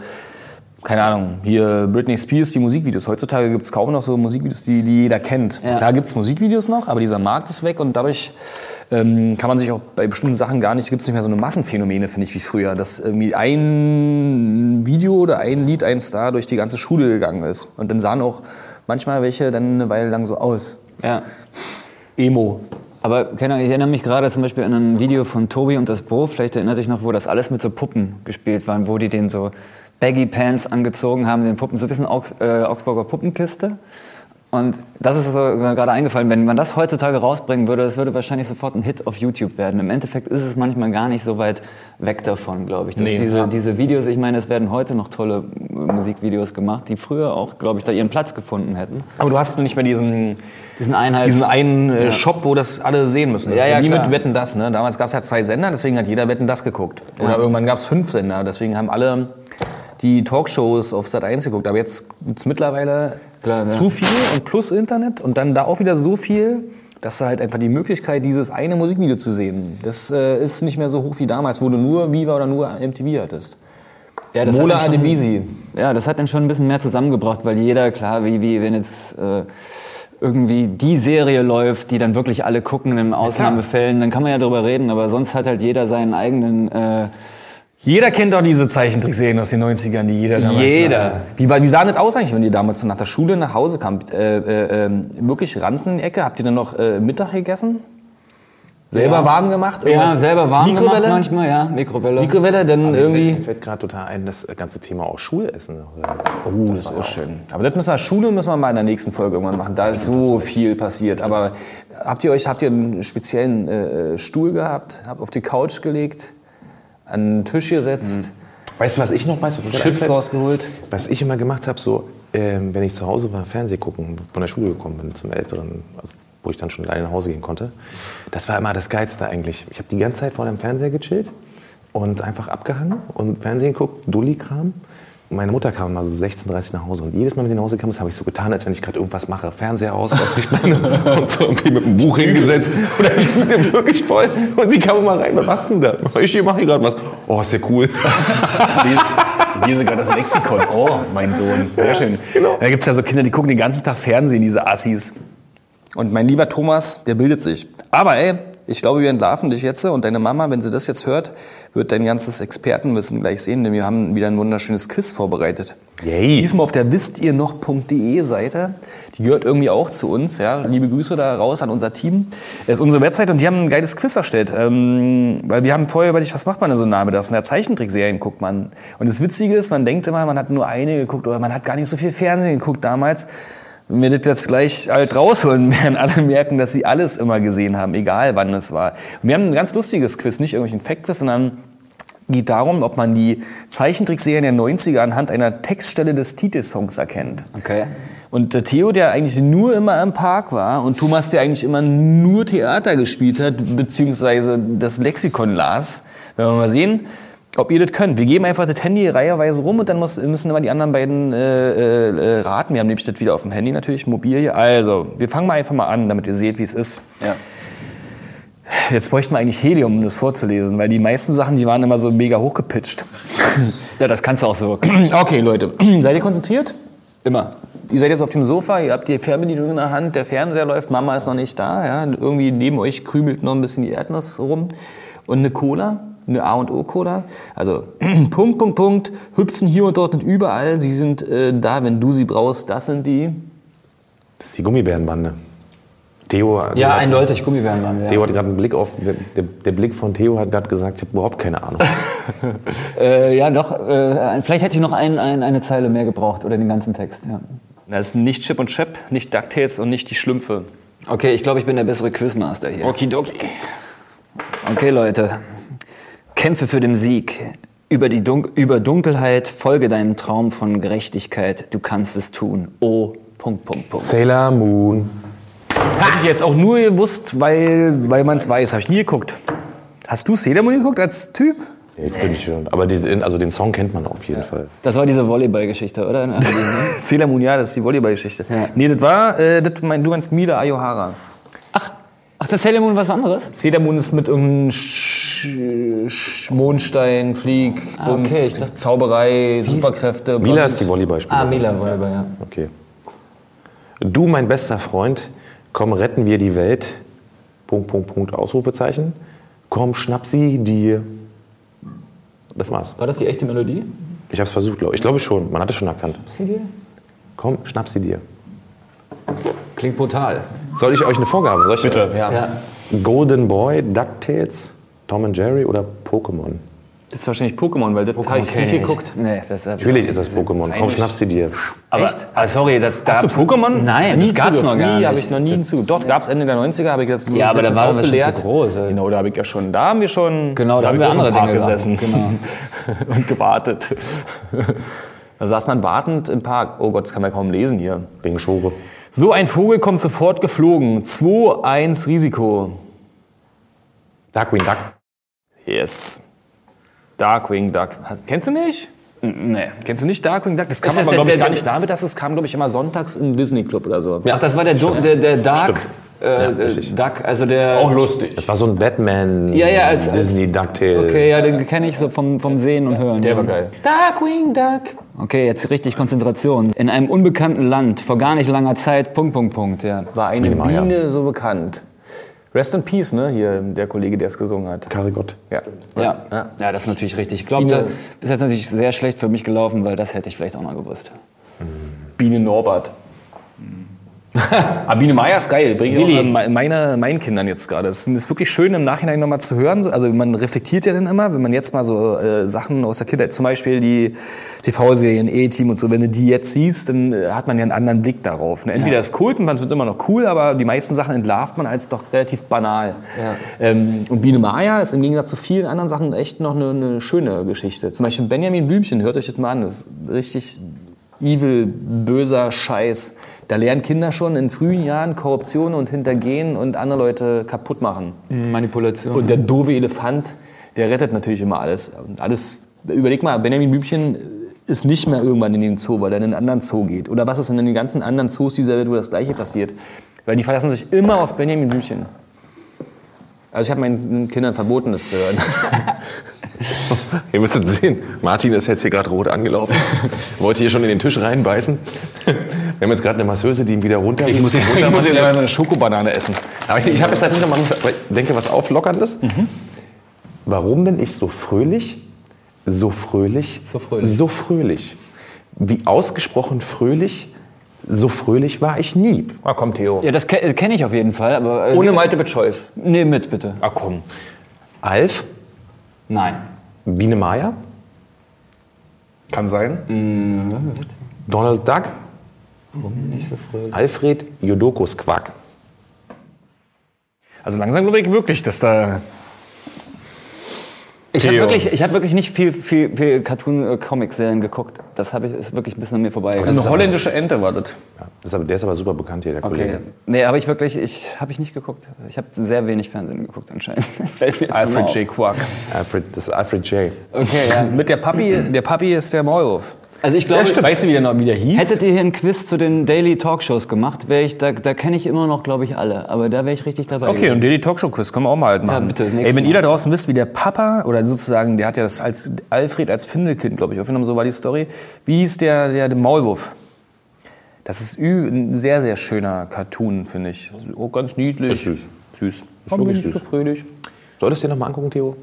keine Ahnung, hier Britney Spears die Musikvideos. Heutzutage gibt es kaum noch so Musikvideos, die, die jeder kennt. Ja. Klar gibt es Musikvideos noch, aber dieser Markt ist weg und dadurch ähm, kann man sich auch bei bestimmten Sachen gar nicht, gibt es nicht mehr so eine Massenphänomene, finde ich, wie früher. Dass irgendwie ein Video oder ein Lied, ein Star durch die ganze Schule gegangen ist. Und dann sahen auch manchmal welche dann eine Weile lang so aus. Ja. Emo. Aber ich erinnere mich gerade zum Beispiel an ein Video von Tobi und das Bo, vielleicht erinnert sich noch, wo das alles mit so Puppen gespielt waren, wo die den so Baggy Pants angezogen haben, den Puppen, so ein bisschen Augs, äh, Augsburger Puppenkiste. Und das ist so gerade eingefallen, wenn man das heutzutage rausbringen würde, das würde wahrscheinlich sofort ein Hit auf YouTube werden. Im Endeffekt ist es manchmal gar nicht so weit weg davon, glaube ich. Dass Nee, diese, ja. diese Videos, ich meine, es werden heute noch tolle Musikvideos gemacht, die früher auch, glaube ich, da ihren Platz gefunden hätten. Aber du hast nicht mehr diesen, Diesen Einheits... diesen einen äh, Ja. Shop, wo das alle sehen müssen. Das Ja, ist ja, wie klar. mit Wetten das. Ne? Damals gab es ja zwei Sender, deswegen hat jeder Wetten das geguckt. Oder irgendwann gab es fünf Sender, deswegen haben alle die Talkshows auf Sat 1 geguckt. Aber jetzt gibt es mittlerweile Klar, ja. zu viel und plus Internet und dann da auch wieder so viel, dass du halt einfach die Möglichkeit, dieses eine Musikvideo zu sehen, das äh, ist nicht mehr so hoch wie damals, wo du nur Viva oder nur MTV hattest. Ja, das hat Mola dann schon- Adebisi. Ja, das hat dann schon ein bisschen mehr zusammengebracht, weil jeder, klar, wie, wie wenn jetzt äh, irgendwie die Serie läuft, die dann wirklich alle gucken in Ausnahmefällen, dann kann man ja darüber reden, aber sonst hat halt jeder seinen eigenen... Äh, Jeder kennt doch diese Zeichentrickserien aus den 90ern, die jeder damals Jeder. hatte. Wie, war- wie sah das aus eigentlich, wenn ihr damals nach der Schule nach Hause kamt? Äh, äh, ähm, wirklich Ranzen in die Ecke? Habt ihr dann noch äh, Mittag gegessen? Selber Ja. warm gemacht? Ja, Irgendwas? selber warm Mikrowelle? gemacht manchmal, ja. Mikrowelle. Mikrowelle, dann Mir irgendwie. fällt, fällt gerade total ein, das ganze Thema auch Schulessen. Oh, das ist auch schön. Aber das müssen wir, Schule müssen wir mal in der nächsten Folge irgendwann machen. Da ist so viel passiert. Aber habt ihr euch, habt ihr einen speziellen äh, Stuhl gehabt? Habt auf die Couch gelegt? An den Tisch gesetzt? Weißt du, was ich noch weiß? Was mir Chips rausgeholt? Was ich immer gemacht habe, so, ähm, wenn ich zu Hause war, Fernsehen gucken, von der Schule gekommen bin zum Älteren, also, wo ich dann schon alleine nach Hause gehen konnte, das war immer das Geilste eigentlich. Ich habe die ganze Zeit vor dem Fernseher gechillt und einfach abgehangen und Fernsehen geguckt, Dulli-Kram. Und meine Mutter kam mal so 16.30 nach Hause und jedes Mal, wenn sie nach Hause kam, habe ich so getan, als wenn ich gerade irgendwas mache. Fernseher aus, was ich meine, und so irgendwie mit einem Buch hingesetzt. Oder ich fühlte wirklich voll. Und sie kam immer rein, was machst du da? Ich mache hier gerade was. Oh, ist der cool. Ich lese, gerade das Lexikon. Oh, mein Sohn. Sehr schön. Da gibt es ja so Kinder, die gucken den ganzen Tag Fernsehen, diese Assis. Und mein lieber Thomas, der bildet sich. Aber ey, ich glaube, wir entlarven dich jetzt. Und deine Mama, wenn sie das jetzt hört, wird dein ganzes Expertenwissen gleich sehen. Denn wir haben wieder ein wunderschönes Quiz vorbereitet. Yay. Diesmal auf der wisst ihr noch.de Seite. Die gehört irgendwie auch zu uns. Ja. Liebe Grüße da raus an unser Team. Das ist unsere Website und die haben ein geiles Quiz erstellt. Ähm, weil wir haben vorher überlegt, was macht man denn so nah mit das? In der Zeichentrickserien guckt man. Und das Witzige ist, man denkt immer, man hat nur eine geguckt oder man hat gar nicht so viel Fernsehen geguckt damals. Wir das jetzt gleich halt rausholen, werden alle merken, dass sie alles immer gesehen haben, egal wann es war. Und wir haben ein ganz lustiges Quiz, nicht irgendwelchen Fact-Quiz, sondern geht darum, ob man die Zeichentrickserien der 90er anhand einer Textstelle des Titelsongs erkennt. Okay. Und der Theo, der eigentlich nur immer im Park war und Thomas, der eigentlich immer nur Theater gespielt hat, beziehungsweise das Lexikon las, werden wir mal sehen, ob ihr das könnt. Wir geben einfach das Handy reiheweise rum und dann muss, müssen immer die anderen beiden äh, äh, äh, raten. Wir haben nämlich das wieder auf dem Handy natürlich, mobil hier. Also, wir fangen mal einfach mal an, damit ihr seht, wie es ist. Ja. Jetzt bräuchten wir eigentlich Helium, um das vorzulesen, weil die meisten Sachen, die waren immer so mega hochgepitcht. ja, das kannst du auch so. Okay, Leute, seid ihr konzentriert? Immer. Ihr seid jetzt auf dem Sofa, ihr habt die Fernbedienung in der Hand, der Fernseher läuft, Mama ist noch nicht da. Ja? Irgendwie neben euch krümelt noch ein bisschen die Erdnuss rum. Und eine Cola, eine A und O Cola. Also Punkt, Punkt, Punkt, hüpfen hier und dort und überall. Sie sind äh, da, wenn du sie brauchst. Das sind die. Das ist die Gummibärenbande. Theo, Ja, hat- eindeutig Gummibären waren wir. Theo hat gerade einen Blick auf, der, der, der Blick von Theo hat gerade gesagt, ich habe überhaupt keine Ahnung. Äh, ja, doch. Äh, vielleicht hätte ich noch ein, ein, eine Zeile mehr gebraucht oder den ganzen Text. Ja. Das ist nicht Chip und Chap, nicht DuckTales und nicht die Schlümpfe. Okay, ich glaube, ich bin der bessere Quizmaster hier. Okidoki. Okay, Leute. Kämpfe für den Sieg. Über, die Dun über Dunkelheit folge deinem Traum von Gerechtigkeit. Du kannst es tun. Oh, Punkt, Punkt, Punkt. Sailor Moon. Hätte ich jetzt auch nur gewusst, weil, weil man es weiß. Habe ich nie geguckt. Hast du Sailor Moon geguckt als Typ? Ja, ich bin schon. Aber die, also den Song kennt man auf jeden Fall. Das war diese Volleyball-Geschichte, oder? Also ne? Sailor Moon, ja, das ist die Volleyball-Geschichte. Ja. Nee, das war, äh, das mein, du meinst Mila Ayohara. Ach, das Sailor Moon was anderes? Sailor Moon ist mit irgendeinem Sch Sch Mondstein, Flieg, Bums, okay, ich dachte- Zauberei, Superkräfte. Mila ist die Volleyballspielerin. Ah, Mila Volleyball, ja. Okay. Du, mein bester Freund, komm, retten wir die Welt. Punkt, Punkt, Punkt, Ausrufezeichen. Komm, schnapp sie dir. Das war's. War das die echte Melodie? Ich hab's versucht, glaube ich. Ich glaube schon. Man hat es schon erkannt. Sie dir? Komm, schnapp sie dir. Klingt brutal. Soll ich euch eine Vorgabe? Soll ich Bitte, ja. Ja. Golden Boy, DuckTales, Tom and Jerry oder Pokémon? Das ist wahrscheinlich Pokémon, weil das habe ich nicht geguckt. Nee, das Natürlich ist das. Pokémon. Komm, schnapp sie dir. Aber, Ah, sorry, das Hast du gab's. Pokémon? Nein, nie das gab's noch gar Nie, nicht. habe ich noch nie hinzu. Doch, gab es Ende der 90er, habe ich jetzt Ja, aber da waren auch wir schon zu groß, ey. Genau, da habe ich ja schon, da haben wir schon, Genau, da haben wir andere Park Dinge gesessen gemacht, und gewartet. Da saß man wartend im Park. Oh Gott, das kann man kaum lesen hier. Wegen Schore. So ein Vogel kommt sofort geflogen. 2-1 Risiko. Darkwing Duck. Yes. Darkwing Duck. Kennst du nicht? Nee. Kennst du nicht Darkwing Duck? Das kam Ist aber, glaube ich, der- gar nicht damit, dass es kam, glaube ich, immer sonntags im Disney Club oder so. Ach, das war der, der, der Dark. Äh, Ja. Duck, also der. Auch lustig. Das war so ein Batman, Ja, ja, als- als- Disney DuckTale. Okay, ja, den kenne ich so vom, vom Sehen und Hören. Der ja. war geil. Darkwing Duck. Okay, jetzt richtig Konzentration. In einem unbekannten Land, vor gar nicht langer Zeit, Punkt, Punkt, Punkt, ja. War eine Minimal, ja. Biene so bekannt. Rest in Peace, ne? Hier, der Kollege, der es gesungen hat. Karigott. Ja. Ja, ja. das ist natürlich richtig. Ich glaube, das ist jetzt natürlich sehr schlecht für mich gelaufen, weil das hätte ich vielleicht auch mal gewusst. Biene Norbert. Aber Biene Meier ist geil, bringe ich Willi. auch me- meine, meinen Kindern jetzt gerade. Es ist wirklich schön im Nachhinein nochmal zu hören. Also man reflektiert ja dann immer, wenn man jetzt mal so äh, Sachen aus der Kindheit, zum Beispiel die TV-Serien E-Team und so, wenn du die jetzt siehst, dann äh, hat man ja einen anderen Blick darauf. Ne? Entweder ist Kult und man wird immer noch cool, aber die meisten Sachen entlarvt man als doch relativ banal. Ähm, und Biene Meier ist im Gegensatz zu vielen anderen Sachen echt noch eine, eine schöne Geschichte. Zum Beispiel Benjamin Blümchen, hört euch das mal an, das ist richtig evil, böser Scheiß. Da lernen Kinder schon in frühen Jahren Korruption und Hintergehen und andere Leute kaputt machen. Manipulation. Und der doofe Elefant, der rettet natürlich immer alles. Und alles, überleg mal, Benjamin Blümchen ist nicht mehr irgendwann in den Zoo, weil er in einen anderen Zoo geht. Oder was ist denn in den ganzen anderen Zoos dieser Welt, wo das Gleiche passiert? Weil die verlassen sich immer auf Benjamin Blümchen. Also ich habe meinen Kindern verboten, das zu hören. Ihr müsstet sehen, Martin ist jetzt hier gerade rot angelaufen. Wollte hier schon in den Tisch reinbeißen. Wir haben jetzt gerade eine Masseuse, die ihn wieder runter. Ich muss, ich muss jetzt mal eine Schokobanane essen. Aber ich, ich habe jetzt halt nicht nochmal, weil ich denke, was Auflockerndes. Warum bin ich so fröhlich? So fröhlich? So fröhlich. So fröhlich. Wie ausgesprochen fröhlich, so fröhlich war ich nie. Ah, komm, Theo. ja, das ke kenne ich auf jeden Fall. Aber, äh, Ohne Malte mit Choice. Nee, mit bitte. Ah, komm. Alf, Nein. Biene Meier, Kann sein. Donald Duck, Nicht so fröhlich. Alfred Jodokus Quack. Also langsam glaube ich wirklich, dass da Ich habe wirklich, ich hab wirklich nicht viel, viel, viel Cartoon-Comic-Serien geguckt. Das habe ich, ist wirklich ein bisschen an mir vorbei. Das ist eine holländische Ente war das. Ja, das ist aber, der ist aber super bekannt hier, der Okay. Kollege. Nee, habe ich wirklich, ich habe ich nicht geguckt. Ich habe sehr wenig Fernsehen geguckt anscheinend. Alfred. J. Quark. Alfred, das ist Alfred J. Okay, ja. Mit der Papi, der Papi ist der Maulwurf. Also ich glaube, Weißt du, wie der noch wieder hieß? hättet ihr hier einen Quiz zu den Daily Talkshows gemacht, wäre ich, da, da kenne ich immer noch, glaube ich, alle. Aber da wäre ich richtig dabei. Okay, gewesen. und Daily Talkshow Quiz können wir auch mal halt machen. bitte, das Ey, wenn Mal. ihr da draußen wisst, wie der Papa, oder sozusagen, der hat ja das als Alfred als Findelkind, glaube ich, aufgenommen, so war die Story. Wie hieß der, der, der Maulwurf? Das ist ü- ein sehr, sehr schöner Cartoon, finde ich. Auch ganz niedlich. Ist süß. Süß. Ist wirklich ich so süß. fröhlich? Solltest du dir nochmal angucken, Theo?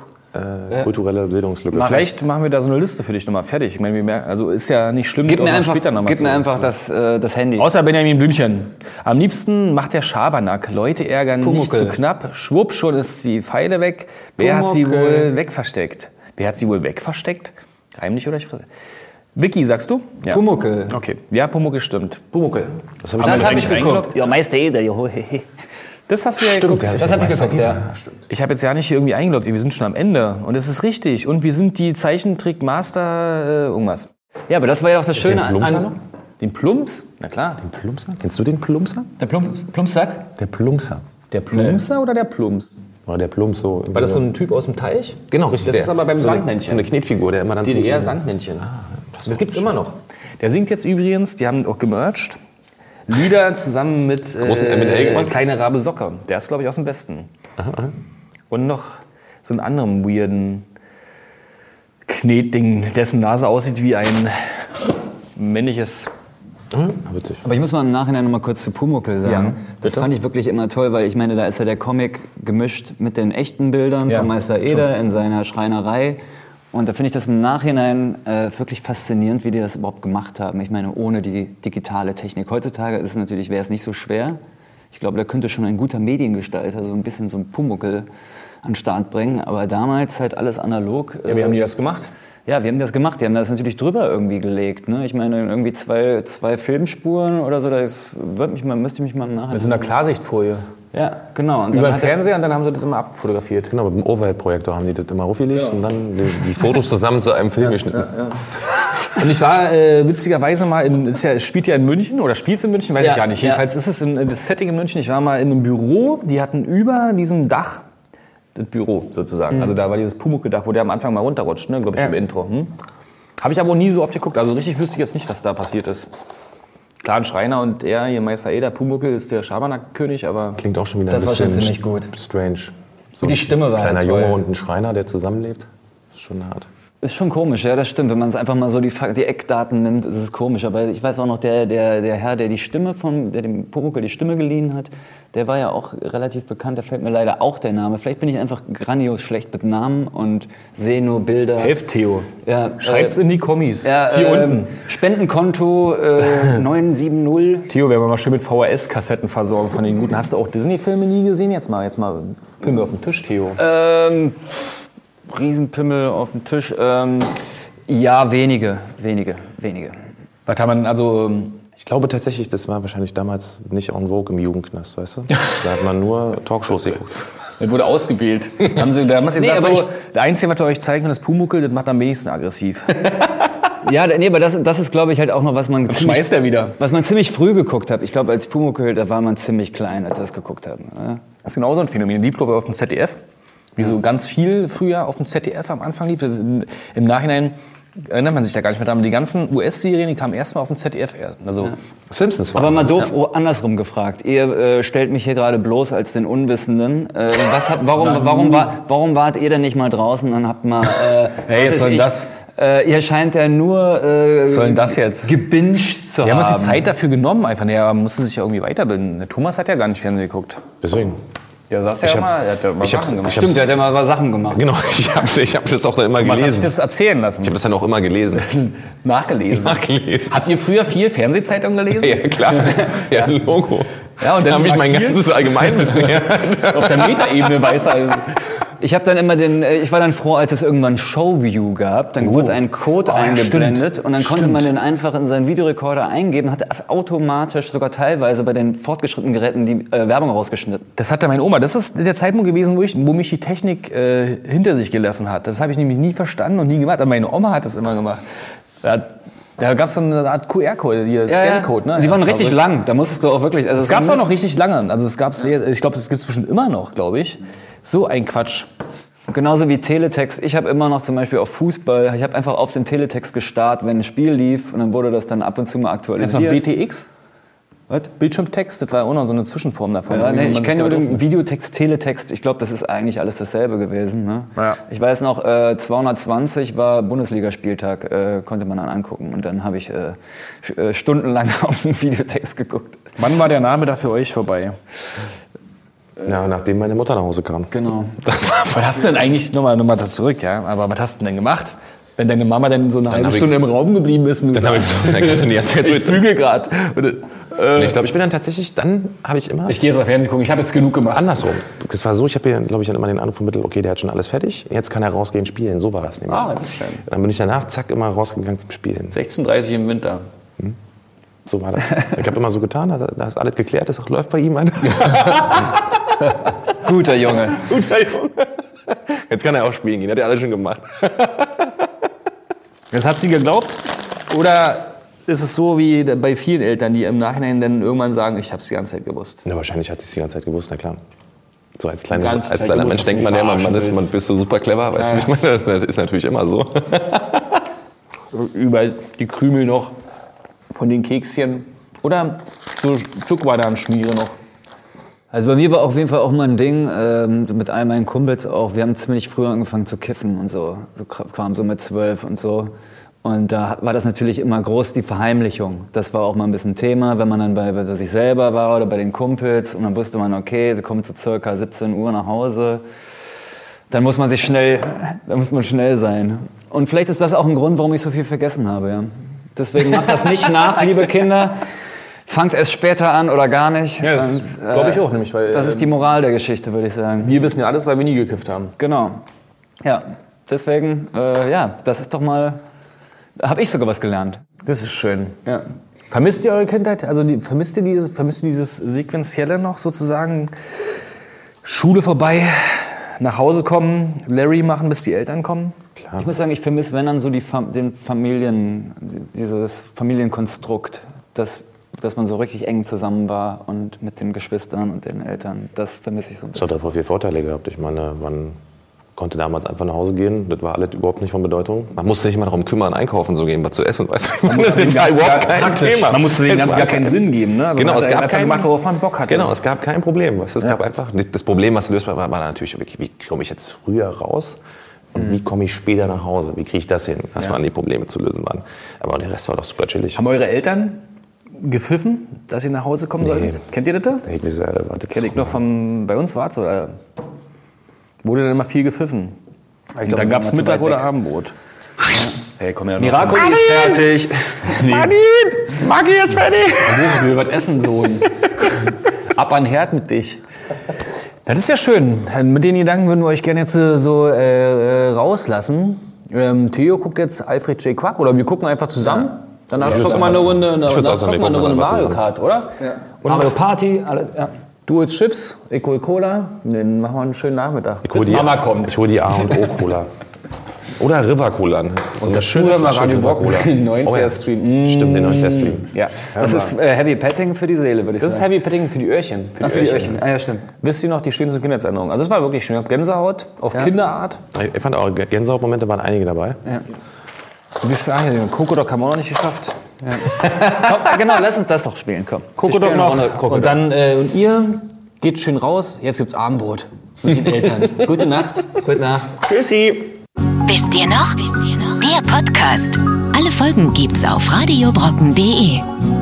Äh, Kulturelle Bildungslücke. Vielleicht machen wir da so eine Liste für dich nochmal fertig. Ich meine, wir merken, also ist ja nicht schlimm. Gib mir einfach, später noch mal gib mir einfach das, äh, das Handy. Außer Benjamin Blümchen. Am liebsten macht der Schabernack. Leute ärgern nicht zu knapp. Schwupp, schon ist die Pfeile weg. Wer hat sie wohl wegversteckt? Wer hat sie wohl wegversteckt? Heimlich oder ich Vicky, sagst du? Ja. Pumuckl. Okay. Ja, Pumuckl stimmt. Pumuckl. Das habe ich habe ich geguckt. Ja, Meister Eder, jo. Das hast du ja Stimmt, geguckt. ja, Das habe ich geguckt, ja. Ich habe jetzt ja nicht irgendwie eingeloggt. Wir sind schon am Ende. Und es ist richtig. Und wir sind die Zeichentrick-Master äh, irgendwas. Ja, aber das war ja auch das Schöne Den an... Den Plumps? Na klar. Plumpser? Kennst du den Plumpser? Der Plump, Plumpsack? Der Plumpser. Der Plumpser oder der Plumps? Oder der Plumps so. War das so ein Typ aus dem Teich? Genau, richtig. Das der. ist aber beim so Sandmännchen. So eine Knetfigur, der immer dann DDR so Sandmännchen. das gibt's immer noch. Der singt jetzt übrigens, die haben auch gemercht, Lieder zusammen mit gemacht? Kleine Rabe Socke. Der ist, glaube ich, aus dem Westen. Und noch so einen anderen weirden Knetding, dessen Nase aussieht wie ein männliches... Witzig. Aber ich muss mal im Nachhinein noch mal kurz zu Pumuckl sagen. Ja, das fand ich wirklich immer toll, weil ich meine, da ist ja der Comic gemischt mit den echten Bildern Ja, von Meister Eder in seiner Schreinerei. Und da finde ich das im Nachhinein äh, wirklich faszinierend, wie die das überhaupt gemacht haben. Ich meine, ohne die digitale Technik. Heutzutage ist es natürlich, wäre es nicht so schwer. Ich glaube, da könnte schon ein guter Mediengestalter so ein bisschen so ein Pumuckl an den Start bringen. Aber damals halt alles analog. Ja, wie haben die das gemacht? Ja, wir haben das gemacht. Die haben das natürlich drüber irgendwie gelegt. Ne? Ich meine, irgendwie zwei, zwei Filmspuren oder so. Das wird mich mal, müsste ich mich mal im Nachhinein. Mit so einer Klarsichtfolie. Ja, genau. Und Über den er- Fernseher und dann haben sie das immer abfotografiert. Genau, mit dem Overhead-Projektor haben die das immer aufgelegt und dann die, die Fotos zusammen zu einem Film geschnitten. Und ich war äh, witzigerweise mal, in, es ist ja, es spielt ja in München oder spielt in München, weiß Ja, ich gar nicht. ja. Jedenfalls ist es in, das Setting in München. Ich war mal in einem Büro, die hatten über diesem Dach das Büro sozusagen. Also da war dieses Pumuckl-Dach, wo der am Anfang mal runterrutscht, ne, glaube ich, Ja. im Intro. Hm? Habe ich aber auch nie so oft geguckt. Also richtig wüsste ich jetzt nicht, was da passiert ist. Klar, ein Schreiner und er, hier Meister Eder, Pumuckl ist der Schabernack-König, aber Klingt auch schon wieder ein bisschen strange. So Die Stimme war ein kleiner halt. Junge und ein Schreiner, der zusammenlebt. ist schon hart. Ist schon komisch, ja, das stimmt. Wenn man es einfach mal so die, die Eckdaten nimmt, ist es komisch. Aber ich weiß auch noch, der, der, der Herr, der die Stimme von, der dem Pumuckl die Stimme geliehen hat, der war ja auch relativ bekannt. Da fällt mir leider auch der Name. Vielleicht bin ich einfach grandios schlecht mit Namen und sehe nur Bilder. Helft Theo. Ja, Schreibt's äh, in die Kommis. Ja, Hier ähm, unten. Spendenkonto äh, 970. Theo, werden wir mal schön mit VHS-Kassetten versorgen von den guten. Hast du auch Disney-Filme nie gesehen? Jetzt mal, jetzt mal Filme auf den Tisch, Theo. Ähm, Riesenpimmel auf dem Tisch. Ähm, ja, wenige, wenige, wenige. Was haben wir denn, also, ähm, Ich glaube tatsächlich, das war wahrscheinlich damals nicht en vogue im Jugendknast, weißt du? Da hat man nur Talkshows geguckt. das wurde ausgewählt. haben Sie, da haben Sie Nee, gesagt, aber so, ich- der Einzige, was wir euch zeigen können, ist Pumuckel, das macht am wenigsten aggressiv. Ja, nee, aber das, das ist, glaube ich, halt auch noch, was man ziemlich, schmeißt er wieder. was man ziemlich früh geguckt hat. Ich glaube, als Pumuckl, da war man ziemlich klein, als wir das geguckt haben. Ja. Das ist genauso ein Phänomen. Ich, auf dem ZDF. Wie so ganz viel früher auf dem ZDF am Anfang lief. Im, Nachhinein erinnert man sich da gar nicht mehr dran. Die ganzen US-Serien, die kamen erstmal auf dem ZDF. erst. Also, Simpsons war Aber mal doof oh, andersrum gefragt. Ihr äh, stellt mich hier gerade bloß als den Unwissenden. Äh, was hat, warum, warum, war, warum wart ihr denn nicht mal draußen und habt mal... Äh, Hey, weiß soll ich, das? Äh, ihr scheint ja nur... Äh, Was soll denn das jetzt? Gebinged zu wir haben haben. uns die Zeit dafür genommen. Einfach, nee, er musste sich ja irgendwie weiterbilden. Der Thomas hat ja gar nicht Fernsehen geguckt. Deswegen. Ja, saß Ich ja hab- mal. Er hat ja mal ich Sachen gemacht. Stimmt, der hat ja mal Sachen gemacht. Genau, ich habe ich hab das auch dann immer Was hast du gelesen. das erzählen lassen? Ich habe das dann auch immer gelesen. nachgelesen. Nachgelesen. Habt ihr früher viel Fernsehzeitung gelesen? Ja, klar. Ja, Logo. Ja, und da dann habe ich mein ganzes Allgemeinwissen. Auf der Metaebene weiß er. Ich habe dann immer den, äh, ich war dann froh, als es irgendwann Showview gab. Dann wurde ein Code Oh, ja, eingeblendet stimmt. und dann konnte Stimmt. man den einfach in seinen Videorekorder eingeben, hat das automatisch sogar teilweise bei den fortgeschrittenen Geräten die äh, Werbung rausgeschnitten. Das hatte meine Oma. Das ist der Zeitpunkt gewesen, wo, ich, wo mich die Technik äh, hinter sich gelassen hat. Das habe ich nämlich nie verstanden und nie gemacht. Aber meine Oma hat das immer gemacht. Da, da gab es so eine Art QR-Code, die Scan-Code. Ne? Die waren Ja, richtig lang. Da musstest du auch wirklich. Also Das gab es auch noch richtig lange. Also es gab's sehr, ich glaube, das gibt es bestimmt immer noch, glaube ich. So ein Quatsch. Genauso wie Teletext. Ich habe immer noch zum Beispiel auf Fußball, ich habe einfach auf den Teletext gestarrt, wenn ein Spiel lief und dann wurde das dann ab und zu mal Kennst du noch aktualisiert. BTX? Was? Bildschirmtext, das war auch noch so eine Zwischenform davon. Ja, nee, ich kenne nur da den Videotext, Teletext. Ich glaube, das ist eigentlich alles dasselbe gewesen. Ne? Ja. Ich weiß noch, äh, 220 war Bundesligaspieltag, äh, konnte man dann angucken. Und dann habe ich äh, äh, stundenlang auf den Videotext geguckt. Wann war der Nachmittag für euch vorbei? Ja, nachdem meine Mutter nach Hause kam. Genau. Was hast du denn eigentlich, nochmal noch mal das zurück, ja, aber was hast du denn gemacht? Wenn deine Mama dann so eine halbe hab ich- Stunde im Raum geblieben ist und Dann habe ich so, dann dann so ich bügel gerade. Nee, ich glaube, ich bin dann tatsächlich, dann habe ich immer Ich gehe jetzt mal Fernsehen gucken, ich habe jetzt genug gemacht. andersrum. Es war so, ich habe, glaube ich, dann immer den Eindruck vermittelt, okay, der hat schon alles fertig, jetzt kann er rausgehen spielen. So war das nämlich. Ah, das ist schön. Dann bin ich danach, zack, immer rausgegangen zum Spielen. 16.30 im Winter. So war das. Ich habe immer so getan, da ist alles geklärt, das läuft bei ihm. Alter. Guter Junge. Guter Junge. Jetzt kann er auch spielen gehen, hat er alles schon gemacht. Das hat sie geglaubt? Oder ist es so wie bei vielen Eltern, die im Nachhinein dann irgendwann sagen, ich habe es die ganze Zeit gewusst? Na, wahrscheinlich hat sie es die ganze Zeit gewusst, na klar. So als, kleines, als kleiner gewusst, Mensch denkt man ja, man, man, ist, man bist so super clever, weißt du, ich meine? Das ist- natürlich immer so. Überall die Krümel noch von den Kekschen. Oder so Schokoladenschmiere noch. Also bei mir war auf jeden Fall auch mal ein Ding, ähm, mit all meinen Kumpels auch, wir haben ziemlich früh angefangen zu kiffen und so, so Kram, so mit zwölf und so. Und da war das natürlich immer groß, die Verheimlichung. Das war auch mal ein bisschen Thema, wenn man dann bei, bei sich selber war oder bei den Kumpels und dann wusste man, okay, sie kommen zu circa 17 Uhr nach Hause. Dann muss man sich schnell, dann muss man schnell sein. Und vielleicht ist das auch ein Grund, warum ich so viel vergessen habe, ja. Deswegen macht das nicht nach, liebe Kinder. Fangt es später an oder gar nicht. Ja, das Und, glaube ich auch, nämlich, weil Das ist die Moral der Geschichte, würde ich sagen. wir wissen ja alles, weil wir nie gekifft haben. Genau. Ja, deswegen, äh, ja, das ist doch mal, da habe ich sogar was gelernt. Das ist schön. Ja. Vermisst ihr eure Kindheit? Also die, vermisst ihr dieses, vermisst ihr dieses Sequenzielle noch sozusagen? Schule vorbei, nach Hause kommen, Larry machen, bis die Eltern kommen? Ich muss sagen, ich vermisse, wenn dann so die Fam den Familien, dieses Familienkonstrukt, dass, dass man so richtig eng zusammen war und mit den Geschwistern und den Eltern, das vermisse ich so ein Das hat bisschen. auch viele Vorteile gehabt. Ich meine, man konnte damals einfach nach Hause gehen. Das war alles überhaupt nicht von Bedeutung. Man musste sich immer darum kümmern, einkaufen zu gehen, was zu essen. Weißt du? Man musste dem Ganzen gar- kein. Thema. Man musste dem Ganzen gar keinen kein- Sinn geben, ne? Also genau, man es gab einfach kein, gemacht, worauf man Bock hatte. Genau, es gab kein Problem. Weißt du? Es gab einfach das Problem, was lösbar war, war natürlich, wie komme ich jetzt früher raus? Und wie komme ich später nach Hause? Wie kriege ich das hin? Das waren die Probleme zu lösen waren. Aber der Rest war doch super chillig. Haben eure Eltern gepfiffen, dass ihr nach Hause kommen solltet? Kennt ihr das da? Da mir so erwartet. Kenn ich noch von, bei uns war es, oder? Wurde dann immer viel gepfiffen. glaub, Und dann wir gab es Mittag oder weg. Abendbrot. Hey, komm ja. Miracoli ist fertig. Maggi jetzt fertig. Ich will was essen, Sohn. Ab an den Herd mit dich. Das ist ja schön. Mit den Gedanken würden wir euch gerne jetzt äh, so äh, äh, rauslassen. Ähm, Theo guckt jetzt Alfred J. Quack oder wir gucken einfach zusammen. Danach würd's zocken wir eine Runde, danach wir wir eine Runde Mario. Kart, oder? Und Mario Party, alle, ja. du holst Chips, ich hol Cola. Dann machen wir einen schönen Nachmittag. Ich hol Bis die- Mama kommt. Ich hole die A und O Cola. Oder River Cola. So eine dazu hören wir Flasche Radio Bock, Cola. den 90er Oh ja. Stream. Stimmt, den 90er Stream. Ja, Das ist äh, Heavy Petting für die Seele, würde ich das ist sagen. Heavy Petting für die Öhrchen. Für Ah, für die Öhrchen. Ah, ja, stimmt. Wisst ihr noch die schönste Kindheitserinnerung? Also es war wirklich schön. Ich hab Gänsehaut auf Kinderart. Ich fand auch, Gänsehautmomente waren einige dabei. Wir sprachen ja, Krokodok haben wir auch noch nicht geschafft. Komm, genau, lass uns das doch spielen, komm. Spielen noch. Runde Und dann, äh, und ihr geht schön raus. Jetzt gibt's Abendbrot mit den Eltern. Gute Nacht. Gute Nacht. Tschüssi. Wisst ihr noch? Wisst ihr noch? Der Podcast. Alle Folgen gibt's auf radiobrocken.de.